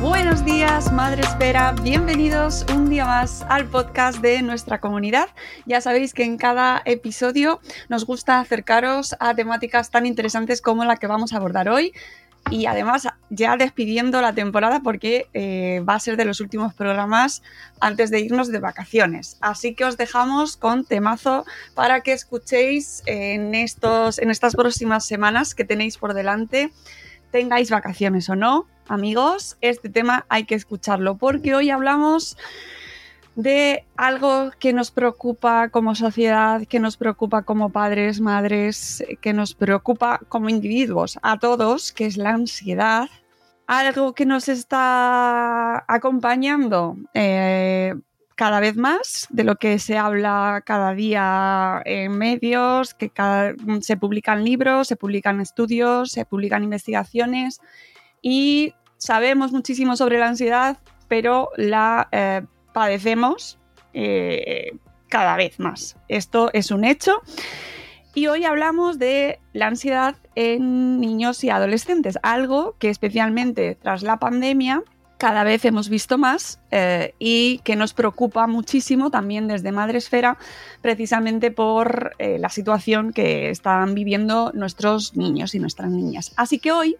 Buenos días, Madre Espera. Bienvenidos un día más al podcast de nuestra comunidad. Ya sabéis que en cada episodio nos gusta acercaros a temáticas tan interesantes como la que vamos a abordar hoy. Y además, ya despidiendo la temporada porque eh, va a ser de los últimos programas antes de irnos de vacaciones. Así que os dejamos con temazo para que escuchéis en, estos, en estas próximas semanas que tenéis por delante, tengáis vacaciones o no, amigos, este tema hay que escucharlo porque hoy hablamos de algo que nos preocupa como sociedad, que nos preocupa como padres, madres, que nos preocupa como individuos, a todos, que es la ansiedad. Algo que nos está acompañando eh, cada vez más, de lo que se habla cada día en medios, que cada, se publican libros, se publican estudios, se publican investigaciones y sabemos muchísimo sobre la ansiedad, pero la eh, padecemos eh, cada vez más. Esto es un hecho. Y hoy hablamos de la ansiedad en niños y adolescentes, algo que especialmente tras la pandemia cada vez hemos visto más eh, y que nos preocupa muchísimo también desde Madresfera, precisamente por eh, la situación que están viviendo nuestros niños y nuestras niñas. Así que hoy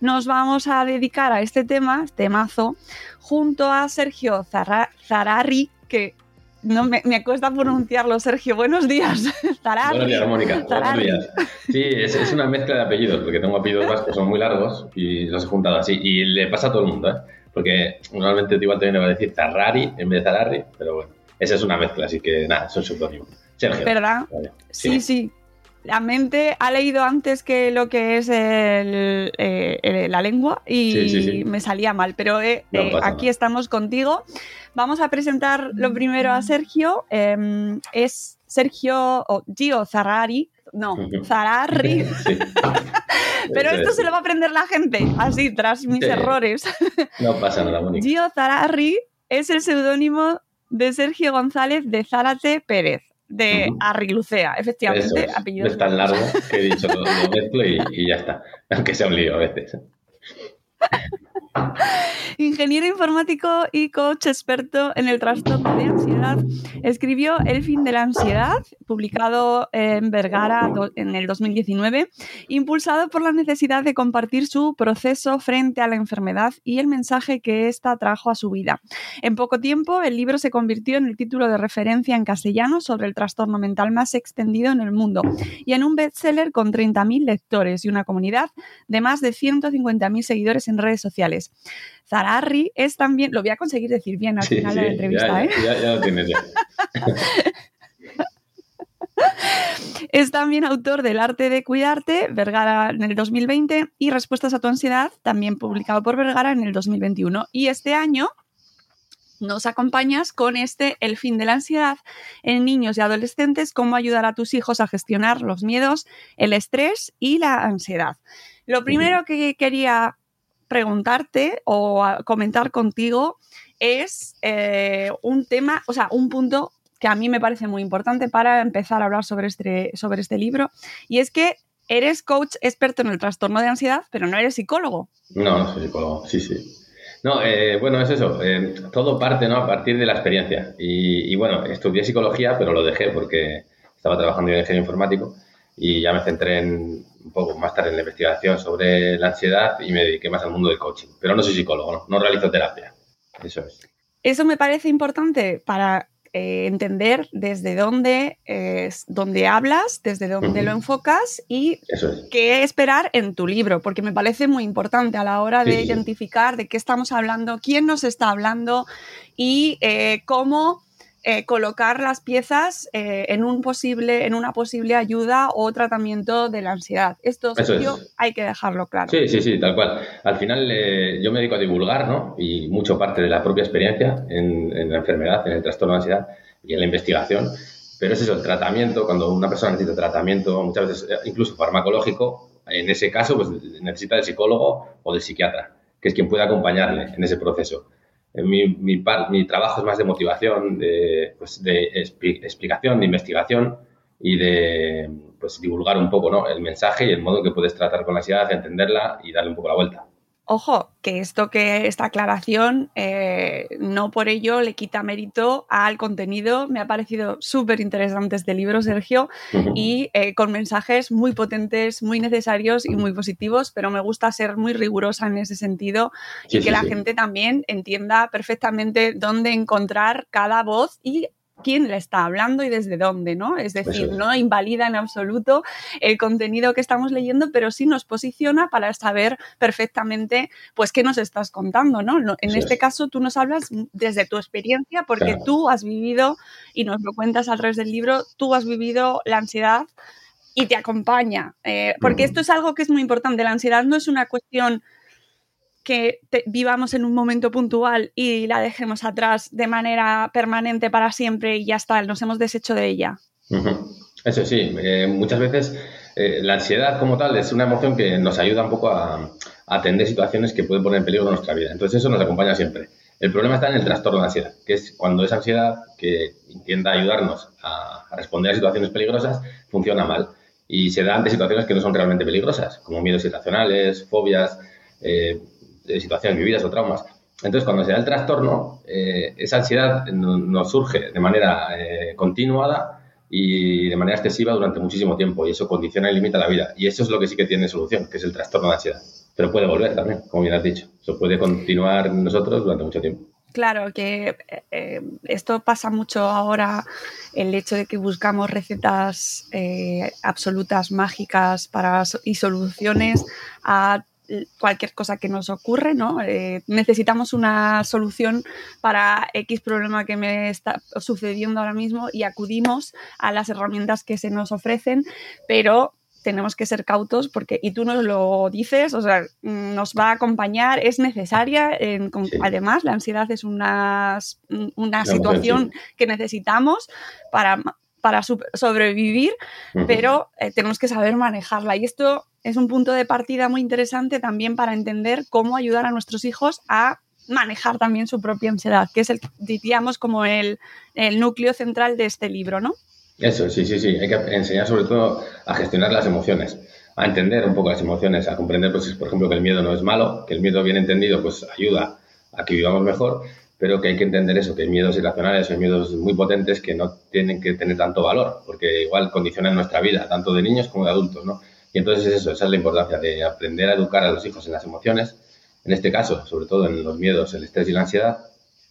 nos vamos a dedicar a este tema, temazo, junto a Sergio Zararri, que no me, me, cuesta pronunciarlo, Sergio. Buenos días. Zararri. Buenos días, Mónica. Buenos días. Sí, es, es, una mezcla de apellidos, porque tengo apellidos vascos que son muy largos y los he juntado así. Y le pasa a todo el mundo, ¿eh? Porque normalmente igual también le va a decir Zarrari en vez de Zararri, pero bueno, esa es una mezcla, así que nada, son seudónimos. Sergio. ¿Verdad? Vale. Sí, sí, la mente ha leído antes que lo que es el, eh, la lengua y sí, sí, sí. me salía mal, pero eh, no eh, aquí nada. estamos contigo. Vamos a presentar lo primero a Sergio. Em, es Sergio o Gio Zarrari. No, Zararri. pero esto se lo va a aprender la gente, así, tras mis errores. No pasa nada, Mónica. Gio Zararri es el seudónimo de Sergio González de Zárate Pérez de uh -huh. Arrilucea, efectivamente. Es. Apellido no es tan largo que he dicho lo, lo mezclo y, y, ya está, aunque sea un lío a veces. Ingeniero informático y coach experto en el trastorno de ansiedad, escribió El fin de la ansiedad, publicado en Vergara en el 2019, impulsado por la necesidad de compartir su proceso frente a la enfermedad y el mensaje que ésta trajo a su vida. En poco tiempo, el libro se convirtió en el título de referencia en castellano sobre el trastorno mental más extendido en el mundo y en un bestseller con 30.000 lectores y una comunidad de más de 150.000 seguidores en redes sociales. Zararri es también, lo voy a conseguir decir bien al sí, final sí, de la entrevista, ya, ¿eh? Ya, ya lo tienes ya. Es también autor del Arte de Cuidarte, Vergara en el 2020, y Respuestas a tu ansiedad, también publicado por Vergara en el 2021. Y este año nos acompañas con este El fin de la ansiedad en niños y adolescentes, cómo ayudar a tus hijos a gestionar los miedos, el estrés y la ansiedad. Lo primero que quería preguntarte o comentar contigo es eh, un tema, o sea, un punto que a mí me parece muy importante para empezar a hablar sobre este, sobre este libro, y es que eres coach experto en el trastorno de ansiedad, pero no eres psicólogo. No, no soy psicólogo, sí, sí. No, eh, bueno, es eso. Eh, todo parte ¿no? a partir de la experiencia. Y, bueno, estudié psicología, pero lo dejé porque estaba trabajando en ingeniero informático y ya me centré en, un poco más tarde en la investigación sobre la ansiedad y me dediqué más al mundo del coaching. Pero no soy psicólogo, no, no realizo terapia. Eso es. Eso me parece importante para eh, entender desde dónde, es dónde hablas, desde dónde lo enfocas y qué esperar en tu libro, porque me parece muy importante a la hora de identificar de qué estamos hablando, quién nos está hablando y eh, cómo eh, colocar las piezas eh, en, un posible, en una posible ayuda o tratamiento de la ansiedad. Esto hay que dejarlo claro. Sí, sí, sí, tal cual. Al final eh, yo me dedico a divulgar, ¿no? Y mucho parte de la propia experiencia en, la enfermedad, en el trastorno de ansiedad y en la investigación. Pero es eso, el tratamiento, cuando una persona necesita tratamiento, muchas veces incluso farmacológico, en ese caso pues necesita del psicólogo o del psiquiatra, que es quien puede acompañarle en ese proceso. Mi, mi, mi, trabajo es más de motivación, de, pues, de explicación, de investigación y de pues, divulgar un poco ¿no? el mensaje y el modo que puedes tratar con la ansiedad, entenderla y darle un poco la vuelta. Ojo, que esto que esta aclaración eh, no por ello le quita mérito al contenido. Me ha parecido súper interesante este libro, Sergio, y eh, con mensajes muy potentes, muy necesarios y muy positivos, pero me gusta ser muy rigurosa en ese sentido y que la gente también entienda perfectamente dónde encontrar cada voz y quién le está hablando y desde dónde, ¿no? Es decir, no invalida en absoluto el contenido que estamos leyendo, pero sí nos posiciona para saber perfectamente, pues, qué nos estás contando, ¿no? En este caso, tú nos hablas desde tu experiencia, porque tú has vivido, y nos lo cuentas a través del libro, tú has vivido la ansiedad y te acompaña. Eh, porque esto es algo que es muy importante. La ansiedad no es una cuestión que vivamos en un momento puntual y la dejemos atrás de manera permanente para siempre y ya está, nos hemos deshecho de ella. Eso sí, eh, muchas veces eh, la ansiedad como tal es una emoción que nos ayuda un poco a, atender situaciones que pueden poner en peligro nuestra vida. Entonces eso nos acompaña siempre. El problema está en el trastorno de ansiedad, que es cuando esa ansiedad que intenta ayudarnos a, responder a situaciones peligrosas funciona mal y se da ante situaciones que no son realmente peligrosas, como miedos irracionales, fobias, eh, de situaciones vividas o traumas. Entonces, cuando se da el trastorno, eh, esa ansiedad nos surge de manera eh, continuada y de manera excesiva durante muchísimo tiempo y eso condiciona y limita la vida. Y eso es lo que sí que tiene solución, que es el trastorno de ansiedad. Pero puede volver también, como bien has dicho. Eso puede continuar nosotros durante mucho tiempo. Claro, que eh, esto pasa mucho ahora, el hecho de que buscamos recetas absolutas, mágicas para, y soluciones a cualquier cosa que nos ocurre, ¿no? Eh, necesitamos una solución para X problema que me está sucediendo ahora mismo y acudimos a las herramientas que se nos ofrecen, pero tenemos que ser cautos porque, y tú nos lo dices, o sea, nos va a acompañar, es necesaria. Además, la ansiedad es una, una situación que necesitamos para para sobrevivir, pero eh, tenemos que saber manejarla. Y esto es un punto de partida muy interesante también para entender cómo ayudar a nuestros hijos a manejar también su propia ansiedad, que es el, diríamos, como el, núcleo central de este libro, ¿no? Eso, sí, sí, sí. Hay que enseñar sobre todo a gestionar las emociones, a entender un poco las emociones, a comprender, pues, por ejemplo, que el miedo no es malo, que el miedo bien entendido, pues, ayuda a que vivamos mejor, pero que hay que entender eso, que hay miedos irracionales, hay miedos muy potentes que no tienen que tener tanto valor, porque igual condicionan nuestra vida, tanto de niños como de adultos, ¿no? Y entonces es eso, esa es la importancia de aprender a educar a los hijos en las emociones, en este caso, sobre todo en los miedos, el estrés y la ansiedad,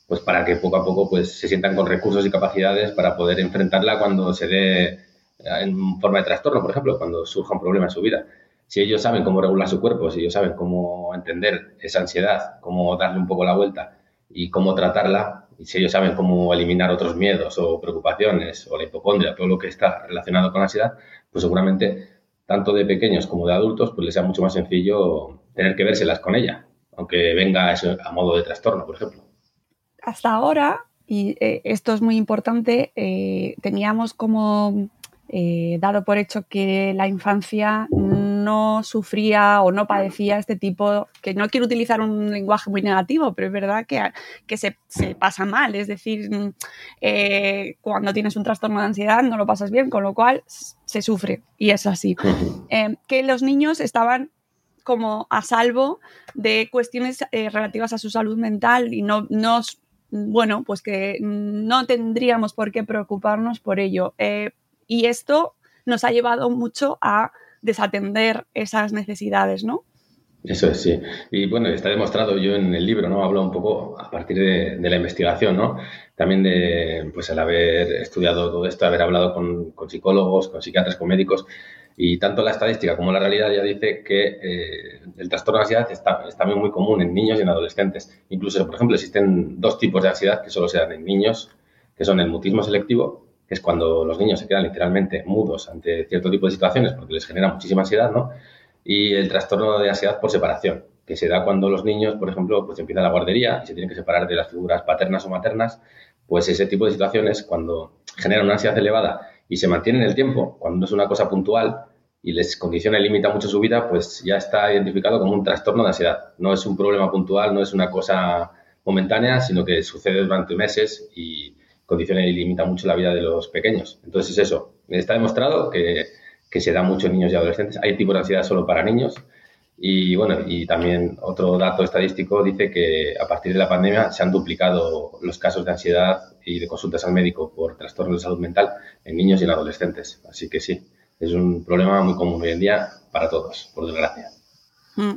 pues para que poco a poco pues se sientan con recursos y capacidades para poder enfrentarla cuando se dé en forma de trastorno, por ejemplo, cuando surja un problema en su vida. Si ellos saben cómo regular su cuerpo, si ellos saben cómo entender esa ansiedad, cómo darle un poco la vuelta y cómo tratarla, y si ellos saben cómo eliminar otros miedos o preocupaciones o la hipocondria, todo lo que está relacionado con la ansiedad, pues seguramente tanto de pequeños como de adultos, pues les sea mucho más sencillo tener que vérselas con ella, aunque venga eso a modo de trastorno, por ejemplo. Hasta ahora, y eh, esto es muy importante, eh, teníamos como eh, dado por hecho que la infancia no sufría o no padecía este tipo, que no quiero utilizar un lenguaje muy negativo, pero es verdad que, que se, pasa mal, es decir, mm, eh, cuando tienes un trastorno de ansiedad no lo pasas bien, con lo cual se sufre y es así. Eh, que los niños estaban como a salvo de cuestiones eh, relativas a su salud mental y no, no, bueno, pues que no tendríamos por qué preocuparnos por ello. y esto nos ha llevado mucho a desatender esas necesidades, ¿no? Eso es, sí. Y bueno, está demostrado, yo en el libro, ¿no? Hablo un poco a partir de, la investigación, ¿no? También de, pues, el haber estudiado todo esto, haber hablado con, psicólogos, con psiquiatras, con médicos, y tanto la estadística como la realidad ya dice que eh, el trastorno de ansiedad está, es también muy común en niños y en adolescentes. Incluso, por ejemplo, existen dos tipos de ansiedad que solo se dan en niños, que son el mutismo selectivo es cuando los niños se quedan literalmente mudos ante cierto tipo de situaciones porque les genera muchísima ansiedad, ¿no? Y el trastorno de ansiedad por separación, que se da cuando los niños, por ejemplo, pues empieza la guardería y se tienen que separar de las figuras paternas o maternas, pues ese tipo de situaciones, cuando generan una ansiedad elevada y se mantiene en el tiempo, cuando no es una cosa puntual y les condiciona y limita mucho su vida, pues ya está identificado como un trastorno de ansiedad. No es un problema puntual, no es una cosa momentánea, sino que sucede durante meses y, condiciona y limita mucho la vida de los pequeños. Entonces es eso. Está demostrado que, se da mucho en niños y adolescentes. Hay tipos de ansiedad solo para niños. Y bueno, y también otro dato estadístico dice que a partir de la pandemia se han duplicado los casos de ansiedad y de consultas al médico por trastornos de salud mental en niños y en adolescentes. Así que sí, es un problema muy común hoy en día para todos, por desgracia. Mm.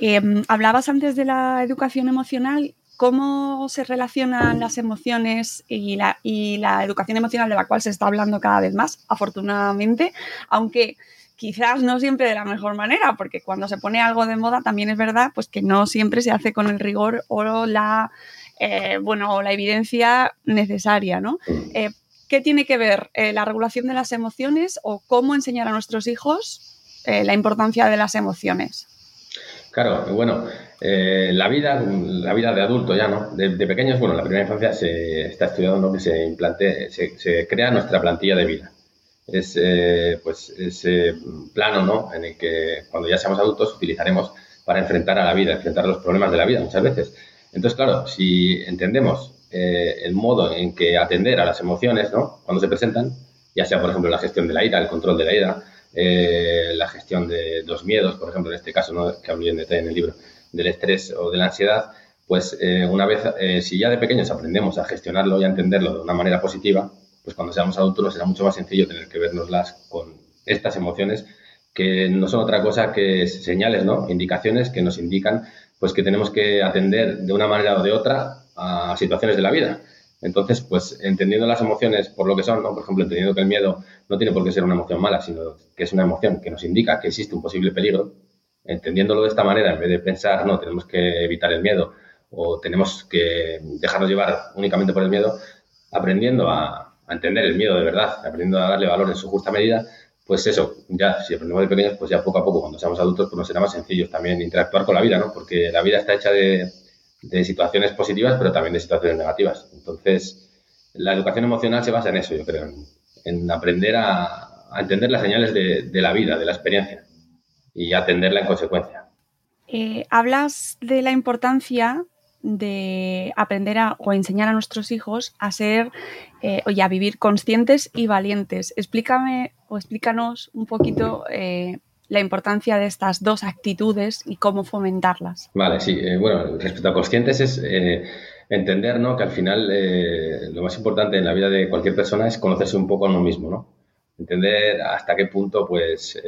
Em, hablabas antes de la educación emocional cómo se relacionan las emociones y la, y la educación emocional de la cual se está hablando cada vez más, afortunadamente, aunque quizás no siempre de la mejor manera, porque cuando se pone algo de moda también es verdad pues que no siempre se hace con el rigor o la, eh, bueno, la evidencia necesaria, ¿no? Eh, ¿Qué tiene que ver eh, la regulación de las emociones o cómo enseñar a nuestros hijos la importancia de las emociones? Claro, bueno, eh, la vida, la vida de adulto ya, ¿no? De, pequeños, bueno, en la primera infancia se está estudiando que se implante, se, crea nuestra plantilla de vida. Es eh, pues ese plano, ¿no? En el que cuando ya seamos adultos utilizaremos para enfrentar a la vida, enfrentar los problemas de la vida muchas veces. Entonces, claro, si entendemos eh, el modo en que atender a las emociones, ¿no? Cuando se presentan, ya sea, por ejemplo, la gestión de la ira, el control de la ira, eh, la gestión de los miedos, por ejemplo, en este caso, ¿no? que hablo en detalle en el libro, del estrés o de la ansiedad, pues eh, una vez, eh, si ya de pequeños aprendemos a gestionarlo y a entenderlo de una manera positiva, pues cuando seamos adultos será mucho más sencillo tener que vernoslas con estas emociones que no son otra cosa que señales, ¿no? Indicaciones que nos indican pues que tenemos que atender de una manera o de otra a situaciones de la vida. Entonces, pues entendiendo las emociones por lo que son, ¿no? por ejemplo, entendiendo que el miedo no tiene por qué ser una emoción mala, sino que es una emoción que nos indica que existe un posible peligro, entendiéndolo de esta manera, en vez de pensar, no, tenemos que evitar el miedo o tenemos que dejarnos llevar únicamente por el miedo, aprendiendo a, entender el miedo de verdad, aprendiendo a darle valor en su justa medida, pues eso, ya si aprendemos de pequeños, pues ya poco a poco, cuando seamos adultos, pues nos será más sencillo también interactuar con la vida, ¿no? Porque la vida está hecha de de situaciones positivas, pero también de situaciones negativas. Entonces, la educación emocional se basa en eso, yo creo, en, aprender a, entender las señales de, la vida, de la experiencia y atenderla en consecuencia. Eh, hablas de la importancia de aprender a, o enseñar a nuestros hijos a ser eh, y a vivir conscientes y valientes. Explícame o explícanos un poquito eh, la importancia de estas dos actitudes y cómo fomentarlas. Vale, sí. Eh, bueno, respecto a conscientes es eh, entender ¿no? que al final eh, lo más importante en la vida de cualquier persona es conocerse un poco a uno mismo, ¿no? Entender hasta qué punto pues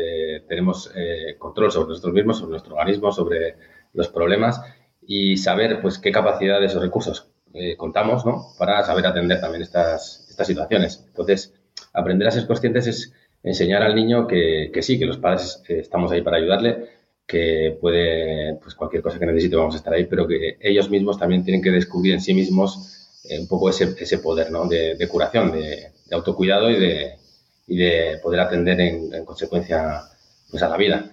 tenemos control sobre nosotros mismos, sobre nuestro organismo, sobre los problemas y saber pues qué capacidades o recursos contamos, ¿no? Para saber atender también estas, estas situaciones. Entonces, aprender a ser conscientes es enseñar al niño que, sí, que los padres eh, estamos ahí para ayudarle, que puede, pues cualquier cosa que necesite vamos a estar ahí, pero que ellos mismos también tienen que descubrir en sí mismos eh, un poco ese, ese poder ¿no? de, curación, de, autocuidado y de, y de poder atender en, consecuencia pues, a la vida.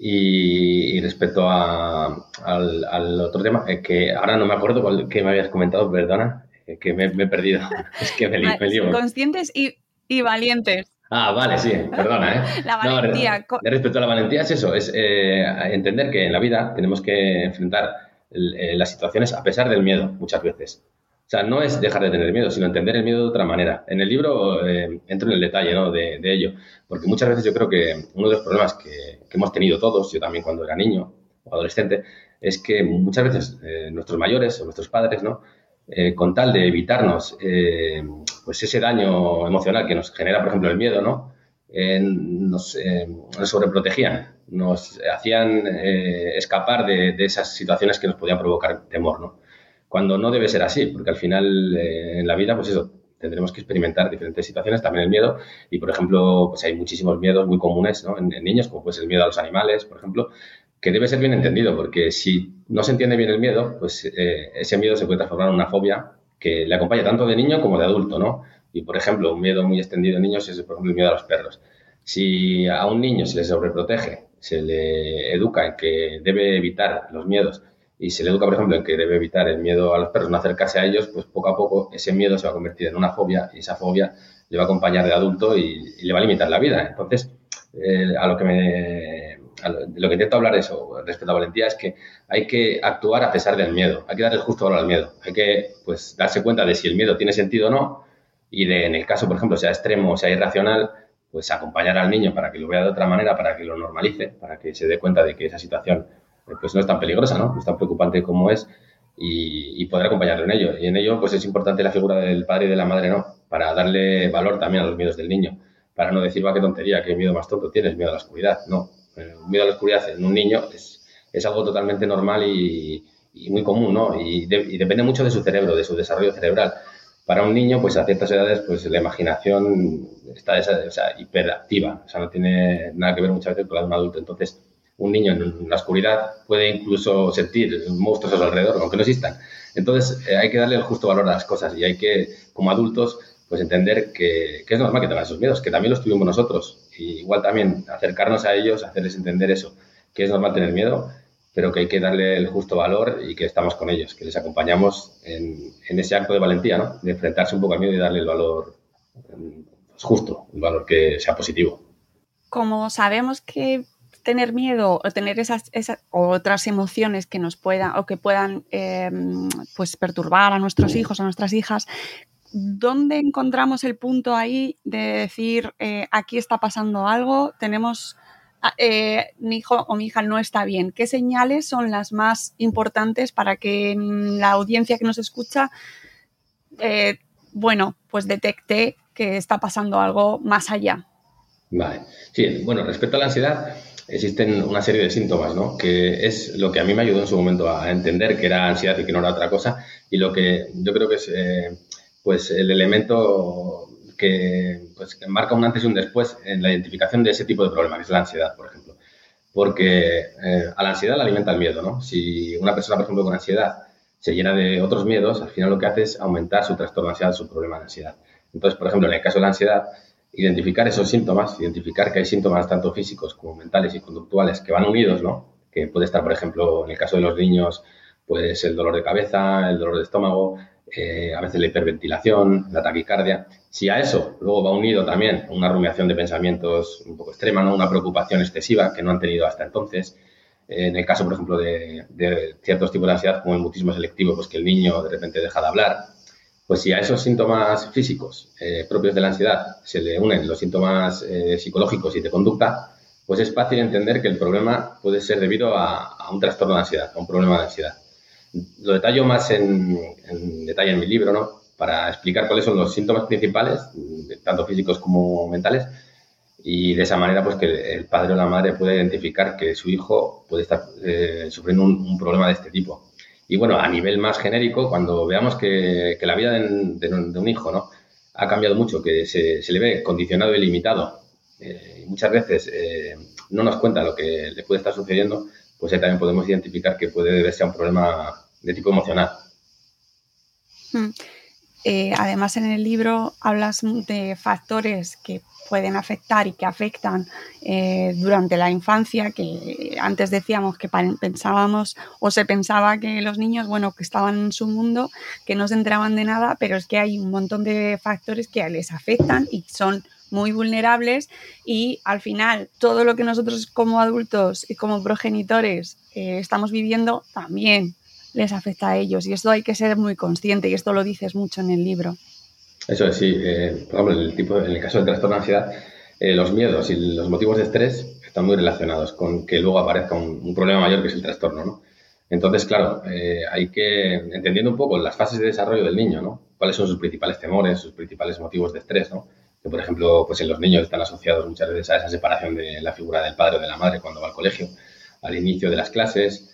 Y, respecto al, otro tema, eh, que ahora no me acuerdo cuál, que me habías comentado, perdona, que me, he perdido. es que me, Conscientes y, y valientes. Ah, vale, sí, perdona, ¿eh? La valentía. respecto a la valentía es eso, es eh, entender que en la vida tenemos que enfrentar eh, las situaciones a pesar del miedo, muchas veces. O sea, no es dejar de tener miedo, sino entender el miedo de otra manera. En el libro eh, entro en el detalle ¿no? de, ello, porque muchas veces yo creo que uno de los problemas que, hemos tenido todos, yo también cuando era niño o adolescente, es que muchas veces eh, nuestros mayores o nuestros padres, ¿no? Con tal de evitarnos pues ese daño emocional que nos genera, por ejemplo, el miedo, ¿no? nos, nos, sobreprotegían, nos hacían escapar de, esas situaciones que nos podían provocar temor, ¿no? cuando no debe ser así, porque al final eh, en la vida, pues eso, tendremos que experimentar diferentes situaciones, también el miedo, y por ejemplo, pues hay muchísimos miedos muy comunes ¿no? en, niños, como pues el miedo a los animales, por ejemplo, que debe ser bien entendido, porque si no se entiende bien el miedo, pues eh, ese miedo se puede transformar en una fobia que le acompaña tanto de niño como de adulto, ¿no? Y por ejemplo, un miedo muy extendido en niños es por ejemplo el miedo a los perros. Si a un niño se le sobreprotege, se le educa en que debe evitar los miedos y se le educa, por ejemplo, en que debe evitar el miedo a los perros, no acercarse a ellos, pues poco a poco ese miedo se va a convertir en una fobia y esa fobia le va a acompañar de adulto y, le va a limitar la vida. Entonces, eh, a lo que me lo, que intento hablar eso respecto a valentía es que hay que actuar a pesar del miedo, hay que darle el justo valor al miedo, hay que pues darse cuenta de si el miedo tiene sentido o no y de en el caso, por ejemplo, sea extremo o sea irracional, pues acompañar al niño para que lo vea de otra manera, para que lo normalice, para que se dé cuenta de que esa situación pues no es tan peligrosa, ¿no? No es tan preocupante como es y, poder acompañarlo en ello. Y en ello, pues es importante la figura del padre y de la madre, ¿no? Para darle valor también a los miedos del niño. Para no decir, va, qué tontería, qué miedo más tonto tienes, miedo a la oscuridad. No, el miedo a la oscuridad en un niño es, es algo totalmente normal y, muy común, ¿no? Y, depende mucho de su cerebro, de su desarrollo cerebral. Para un niño, pues a ciertas edades, pues la imaginación está o sea, hiperactiva, o sea, no tiene nada que ver muchas veces con la de un adulto. Entonces, un niño en la oscuridad puede incluso sentir monstruos a su alrededor, aunque no existan. Entonces eh, hay que darle el justo valor a las cosas y hay que, como adultos, pues entender que, es normal que tengan esos miedos, que también los tuvimos nosotros. Y igual también acercarnos a ellos, hacerles entender eso, que es normal tener miedo, pero que hay que darle el justo valor y que estamos con ellos, que les acompañamos en, ese acto de valentía, ¿no? De enfrentarse un poco al miedo y darle el valor pues, justo, el valor que sea positivo. Como sabemos que tener miedo o tener esas, esas otras emociones que nos puedan o que puedan em, pues perturbar a nuestros hijos, a nuestras hijas, ¿dónde encontramos el punto ahí de decir eh, aquí está pasando algo, tenemos ah, eh, mi hijo o mi hija no está bien? ¿Qué señales son las más importantes para que la audiencia que nos escucha, eh, bueno, pues detecte que está pasando algo más allá? Vale. Sí, bueno, respecto a la ansiedad, existen una serie de síntomas, ¿no? Que es lo que a mí me ayudó en su momento a entender que era ansiedad y que no era otra cosa. Y lo que yo creo que es, pues, el elemento que, pues, marca un antes y un después en la identificación de ese tipo de problema, que es la ansiedad, por ejemplo. Porque eh, a la ansiedad la alimenta el miedo, ¿no? Si una persona, por ejemplo, con ansiedad se llena de otros miedos, al final lo que hace es aumentar su trastorno de ansiedad, su problema de ansiedad. Entonces, por ejemplo, en el caso de la ansiedad, identificar esos síntomas, identificar que hay síntomas tanto físicos como mentales y conductuales que van unidos, ¿no? Que puede estar, por ejemplo, en el caso de los niños, pues el dolor de cabeza, el dolor de estómago, eh, a veces la hiperventilación, la taquicardia. Si a eso luego va unido también una rumiación de pensamientos un poco extrema, ¿no? Una preocupación excesiva que no han tenido hasta entonces. en el caso, por ejemplo, de, ciertos tipos de ansiedad, como el mutismo selectivo, pues que el niño de repente deja de hablar, pues si a esos síntomas físicos eh, propios de la ansiedad se le unen los síntomas eh, psicológicos y de conducta, pues es fácil entender que el problema puede ser debido a, un trastorno de ansiedad, a un problema de ansiedad. Lo detallo más en, detalle en mi libro, ¿no? Para explicar cuáles son los síntomas principales, tanto físicos como mentales, y de esa manera pues que el padre o la madre puede identificar que su hijo puede estar eh, sufriendo un problema de este tipo. Y bueno, a nivel más genérico, cuando veamos que, la vida de, un hijo ¿no? ha cambiado mucho, que se, le ve condicionado y limitado, eh, muchas veces eh, no nos cuenta lo que le puede estar sucediendo, pues también podemos identificar que puede deberse a un problema de tipo emocional. Hmm. Eh, además, en el libro hablas de factores que pueden afectar y que afectan eh, durante la infancia, que antes decíamos que pensábamos o se pensaba que los niños, bueno, que estaban en su mundo, que no se enteraban de nada, pero es que hay un montón de factores que les afectan y son muy vulnerables y al final todo lo que nosotros como adultos y como progenitores eh, estamos viviendo también les afecta a ellos y esto hay que ser muy consciente y esto lo dices mucho en el libro. Eso es, sí. Eh, por ejemplo, el, tipo, en el caso del trastorno de ansiedad, eh, los miedos y los motivos de estrés están muy relacionados con que luego aparezca un, problema mayor que es el trastorno, ¿no? Entonces, claro, eh, hay que, entendiendo un poco las fases de desarrollo del niño, ¿no? Cuáles son sus principales temores, sus principales motivos de estrés, ¿no? Que, por ejemplo, pues en los niños están asociados muchas veces a esa separación de la figura del padre o de la madre cuando va al colegio, al inicio de las clases,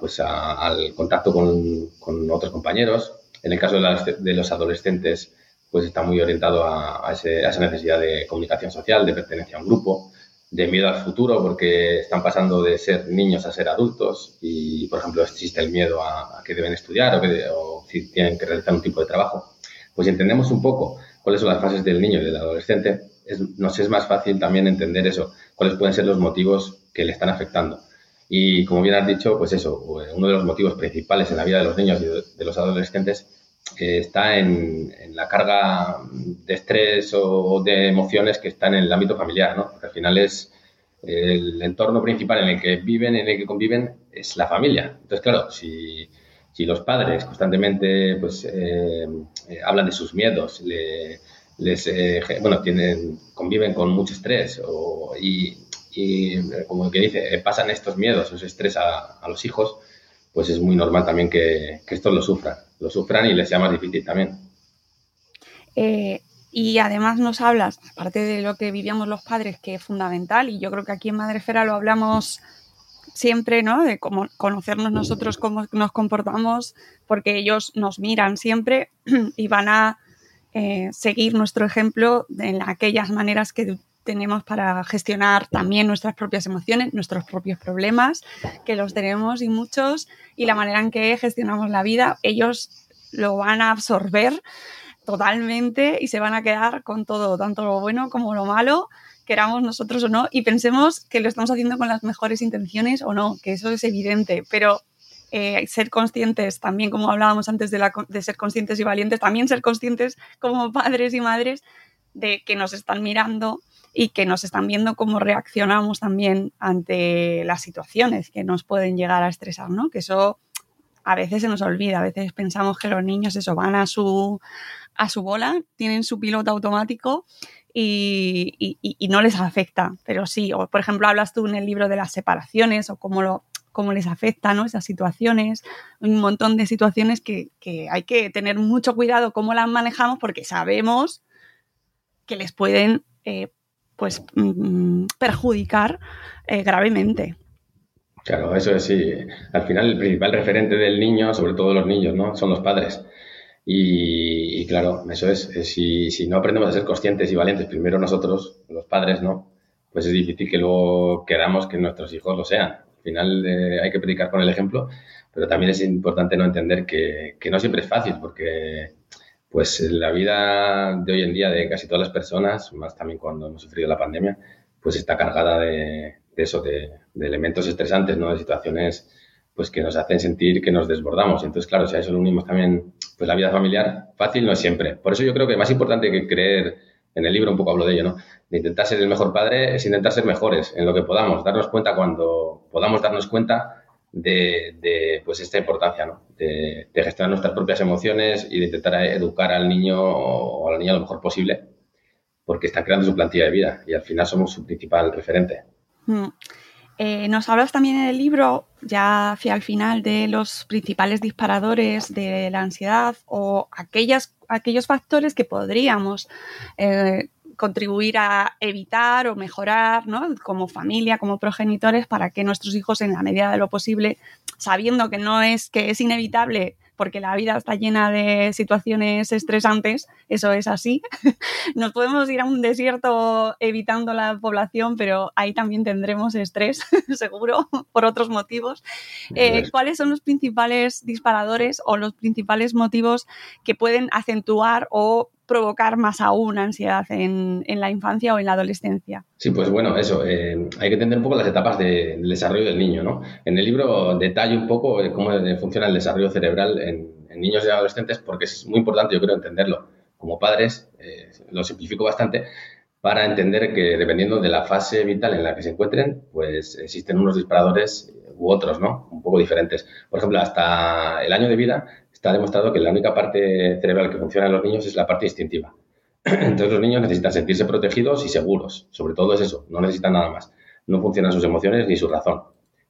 pues al contacto con, con, otros compañeros. En el caso de, de, los adolescentes, pues está muy orientado a, esa necesidad de comunicación social, de pertenencia a un grupo, de miedo al futuro, porque están pasando de ser niños a ser adultos y, por ejemplo, existe el miedo a, que deben estudiar o, que, o si tienen que realizar un tipo de trabajo. Pues entendemos un poco cuáles son las fases del niño y del adolescente, nos es más fácil también entender eso, cuáles pueden ser los motivos que le están afectando. Y como bien has dicho, pues eso, uno de los motivos principales en la vida de los niños y de los adolescentes eh, está en, la carga de estrés o de emociones que está en el ámbito familiar, ¿no? Porque al final es el entorno principal en el que viven, en el que conviven, es la familia. Entonces, claro, si, si los padres constantemente pues, eh, eh, hablan de sus miedos, les, bueno, tienen, conviven con mucho estrés o, y y eh, como que dice, pasan estos miedos, ese estrés a, los hijos, pues es muy normal también que, estos lo sufran, lo sufran y les sea más difícil también. Eh, y además nos hablas, aparte de lo que vivíamos los padres, que es fundamental, y yo creo que aquí en Madrefera lo hablamos siempre, ¿no? De cómo conocernos nosotros, cómo nos comportamos, porque ellos nos miran siempre y van a eh, seguir nuestro ejemplo en aquellas maneras que tenemos para gestionar también nuestras propias emociones, nuestros propios problemas, que los tenemos y muchos, y la manera en que gestionamos la vida, ellos lo van a absorber totalmente y se van a quedar con todo, tanto lo bueno como lo malo, queramos nosotros o no, y pensemos que lo estamos haciendo con las mejores intenciones o no, que eso es evidente, pero eh, ser conscientes también, como hablábamos antes de, de ser conscientes y valientes, también ser conscientes como padres y madres de que nos están mirando y que nos están viendo cómo reaccionamos también ante las situaciones que nos pueden llegar a estresar, ¿no? Que eso a veces se nos olvida, a veces pensamos que los niños eso van a su, a su bola, tienen su piloto automático y, no les afecta, pero sí, o por ejemplo hablas tú en el libro de las separaciones o cómo lo cómo les afecta ¿no? esas situaciones, un montón de situaciones que, que hay que tener mucho cuidado cómo las manejamos porque sabemos que les pueden eh, pues mm, perjudicar eh, gravemente. Claro, eso es sí. Al final el principal referente del niño, sobre todo los niños, ¿no? Son los padres. Y, claro, eso es, si, si, no aprendemos a ser conscientes y valientes, primero nosotros, los padres, ¿no? Pues es difícil que luego queramos que nuestros hijos lo sean. Al final eh, hay que predicar con el ejemplo, pero también es importante no entender que, que no siempre es fácil, porque pues la vida de hoy en día de casi todas las personas, más también cuando hemos sufrido la pandemia, pues está cargada de, eso, de, elementos estresantes, ¿no? De situaciones pues que nos hacen sentir que nos desbordamos. Entonces, claro, si a eso le unimos también pues la vida familiar, fácil no es siempre. Por eso yo creo que más importante que creer, en el libro un poco hablo de ello, ¿no? De intentar ser el mejor padre es intentar ser mejores en lo que podamos, darnos cuenta cuando podamos darnos cuenta de, pues esta importancia, ¿no? De, gestionar nuestras propias emociones y de intentar educar al niño o a la niña lo mejor posible, porque está creando su plantilla de vida y al final somos su principal referente. Mm. Eh, nos hablas también en el libro, ya hacia el final, de los principales disparadores de la ansiedad o aquellos factores que podríamos eh, contribuir a evitar o mejorar, ¿no? Como familia, como progenitores, para que nuestros hijos, en la medida de lo posible, sabiendo que no es, que es inevitable porque la vida está llena de situaciones estresantes, eso es así. Nos podemos ir a un desierto evitando la población, pero ahí también tendremos estrés, seguro, por otros motivos. Eh, ¿Cuáles son los principales disparadores o los principales motivos que pueden acentuar o provocar más aún ansiedad en, la infancia o en la adolescencia. Sí, pues bueno, eso, eh, hay que entender un poco las etapas del desarrollo del niño, ¿no? En el libro detalle un poco cómo funciona el desarrollo cerebral en, niños y adolescentes porque es muy importante, yo creo, entenderlo. como padres, eh, lo simplifico bastante, para entender que dependiendo de la fase vital en la que se encuentren, pues existen unos disparadores u otros, ¿no? Un poco diferentes. Por ejemplo, hasta el año de vida está demostrado que la única parte cerebral que funciona en los niños es la parte instintiva. Entonces los niños necesitan sentirse protegidos y seguros. Sobre todo es eso, no necesitan nada más. No funcionan sus emociones ni su razón.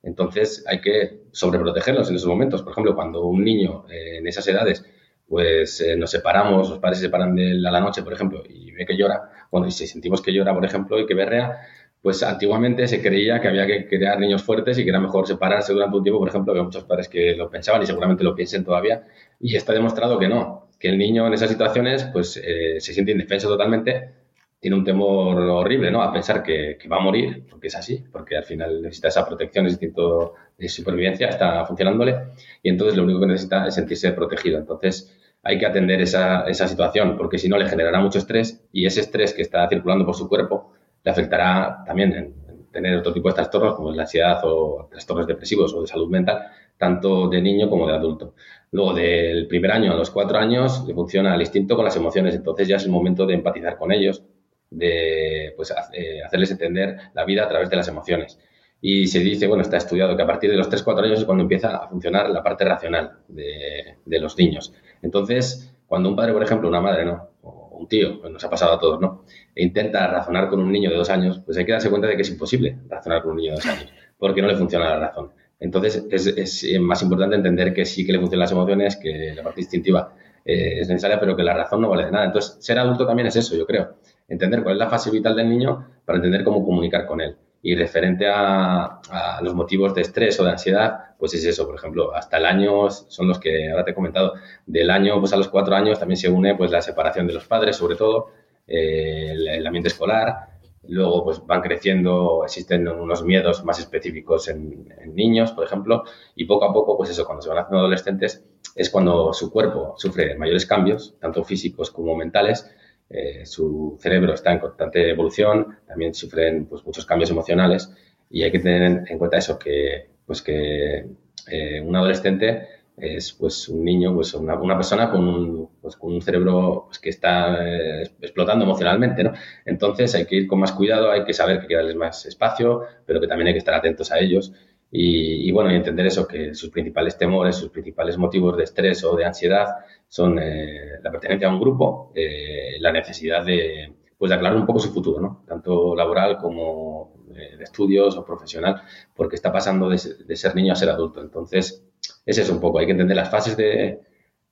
Entonces hay que sobreprotegerlos en esos momentos. Por ejemplo, cuando un niño eh, en esas edades pues eh, nos separamos, los padres se separan de él a la noche, por ejemplo, y ve que llora, bueno, y si sentimos que llora, por ejemplo, y que berrea, pues antiguamente se creía que había que crear niños fuertes y que era mejor separarse durante un tiempo, por ejemplo, había muchos padres que lo pensaban y seguramente lo piensen todavía, y está demostrado que no, que el niño en esas situaciones pues eh, se siente indefenso totalmente, tiene un temor horrible, ¿no? A pensar que, va a morir, porque es así, porque al final necesita esa protección, ese instinto de supervivencia, está funcionándole, y entonces lo único que necesita es sentirse protegido. Entonces, hay que atender esa, esa situación, porque si no le generará mucho estrés y ese estrés que está circulando por su cuerpo afectará también en, tener otro tipo de trastornos como la ansiedad o trastornos depresivos o de salud mental, tanto de niño como de adulto. Luego, del primer año a los cuatro años, le funciona el instinto con las emociones, entonces ya es el momento de empatizar con ellos, de pues, eh, hacerles entender la vida a través de las emociones. Y se dice, bueno, está estudiado que a partir de los 3-4 años es cuando empieza a funcionar la parte racional de, de los niños. Entonces, cuando un padre, por ejemplo, una madre, ¿no? O un tío, pues nos ha pasado a todos, ¿no? E intenta razonar con un niño de dos años, pues hay que darse cuenta de que es imposible razonar con un niño de dos años, porque no le funciona la razón. Entonces, es, más importante entender que sí que le funcionan las emociones, que la parte instintiva eh, es necesaria, pero que la razón no vale de nada. Entonces, ser adulto también es eso, yo creo. Entender cuál es la fase vital del niño para entender cómo comunicar con él. Y referente a, los motivos de estrés o de ansiedad, pues es eso, por ejemplo, hasta el año son los que ahora te he comentado, del año pues a los cuatro años también se une pues la separación de los padres, sobre todo, eh, el, ambiente escolar, luego pues van creciendo, existen unos miedos más específicos en, en, niños, por ejemplo, y poco a poco, pues eso, cuando se van haciendo adolescentes, es cuando su cuerpo sufre mayores cambios, tanto físicos como mentales, eh, su cerebro está en constante evolución, también sufren pues, muchos cambios emocionales y hay que tener en cuenta eso, que, pues, que eh, un adolescente es pues, un niño, pues, una, una persona con un, pues, con un cerebro pues, que está eh, explotando emocionalmente. ¿no? Entonces hay que ir con más cuidado, hay que saber que hay que darles más espacio, pero que también hay que estar atentos a ellos. Y, y, bueno, entender eso, que sus principales temores, sus principales motivos de estrés o de ansiedad son eh, la pertenencia a un grupo, eh, la necesidad de, pues, de aclarar un poco su futuro, ¿no? tanto laboral como eh, de estudios o profesional, porque está pasando de, ser niño a ser adulto. Entonces, ese es un poco, hay que entender las fases de,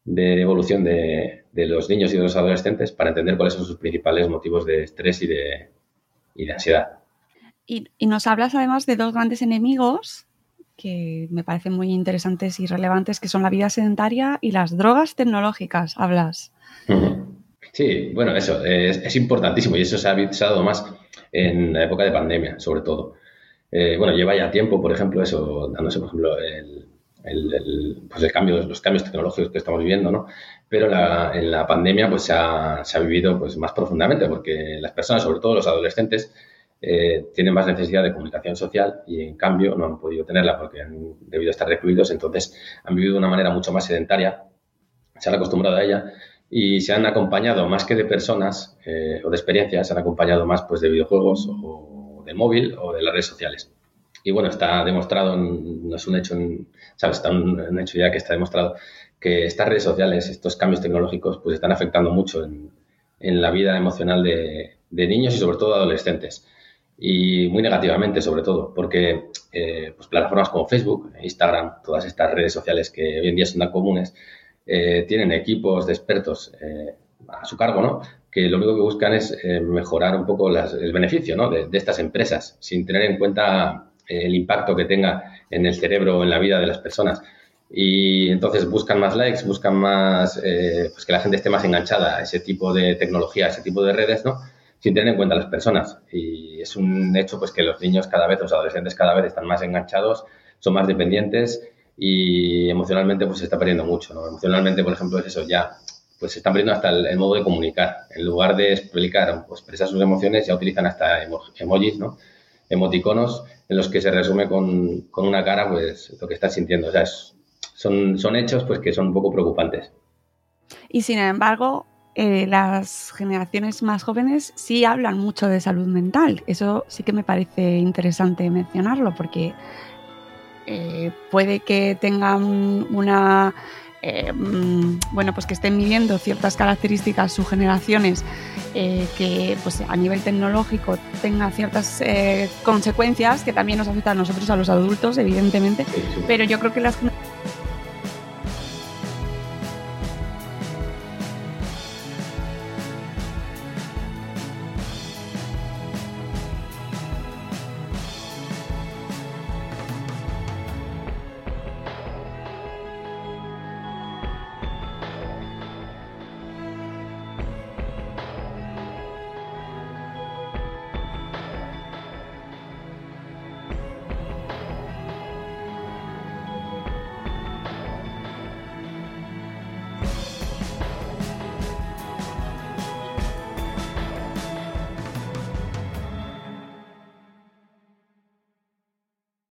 evolución de, los niños y de los adolescentes para entender cuáles son sus principales motivos de estrés y de, y de ansiedad. Y, nos hablas además de dos grandes enemigos que me parecen muy interesantes y relevantes, que son la vida sedentaria y las drogas tecnológicas. Hablas. Sí, bueno, eso es, importantísimo y eso se ha avisado más en la época de pandemia, sobre todo. Eh, bueno, lleva ya tiempo, por ejemplo, eso, dándose, por ejemplo, el, el, pues el cambio, los cambios tecnológicos que estamos viviendo, ¿no? Pero en la pandemia pues se ha, se ha vivido pues, más profundamente porque las personas, sobre todo los adolescentes, eh, tienen más necesidad de comunicación social y en cambio no han podido tenerla porque han debido estar recluidos, entonces han vivido de una manera mucho más sedentaria, se han acostumbrado a ella y se han acompañado más que de personas eh, o de experiencias, se han acompañado más pues de videojuegos o de móvil o de las redes sociales. Y bueno, está demostrado, no es un hecho, ¿sabes? Está un, hecho ya que está demostrado que estas redes sociales, estos cambios tecnológicos, pues están afectando mucho en, en la vida emocional de, de niños y sobre todo adolescentes y muy negativamente sobre todo, porque eh, pues plataformas como Facebook, Instagram, todas estas redes sociales que hoy en día son tan comunes, eh, tienen equipos de expertos eh, a su cargo, ¿no? que lo único que buscan es mejorar un poco el beneficio ¿no? de, estas empresas, sin tener en cuenta el impacto que tenga en el cerebro o en la vida de las personas. Y entonces buscan más likes, buscan más, pues que la gente esté más enganchada a ese tipo de tecnología, a ese tipo de redes, ¿no? Sin tener en cuenta las personas. Y es un hecho pues que los niños cada vez, los adolescentes cada vez están más enganchados, son más dependientes y emocionalmente pues se está perdiendo mucho. ¿no? Emocionalmente, por ejemplo, es eso, ya pues se están perdiendo hasta el, modo de comunicar. En lugar de explicar o expresar sus emociones, ya utilizan hasta emojis, ¿no? emoticonos, en los que se resume con, con una cara pues lo que estás sintiendo. O sea, son, son hechos pues que son un poco preocupantes. Y sin embargo, eh, las generaciones más jóvenes sí hablan mucho de salud mental. Eso sí que me parece interesante mencionarlo porque eh, puede que tengan una eh, mm, bueno, pues que estén midiendo ciertas características sus generaciones eh, que pues a nivel tecnológico tenga ciertas consecuencias que también nos afectan a nosotros, a los adultos, evidentemente, pero yo creo que las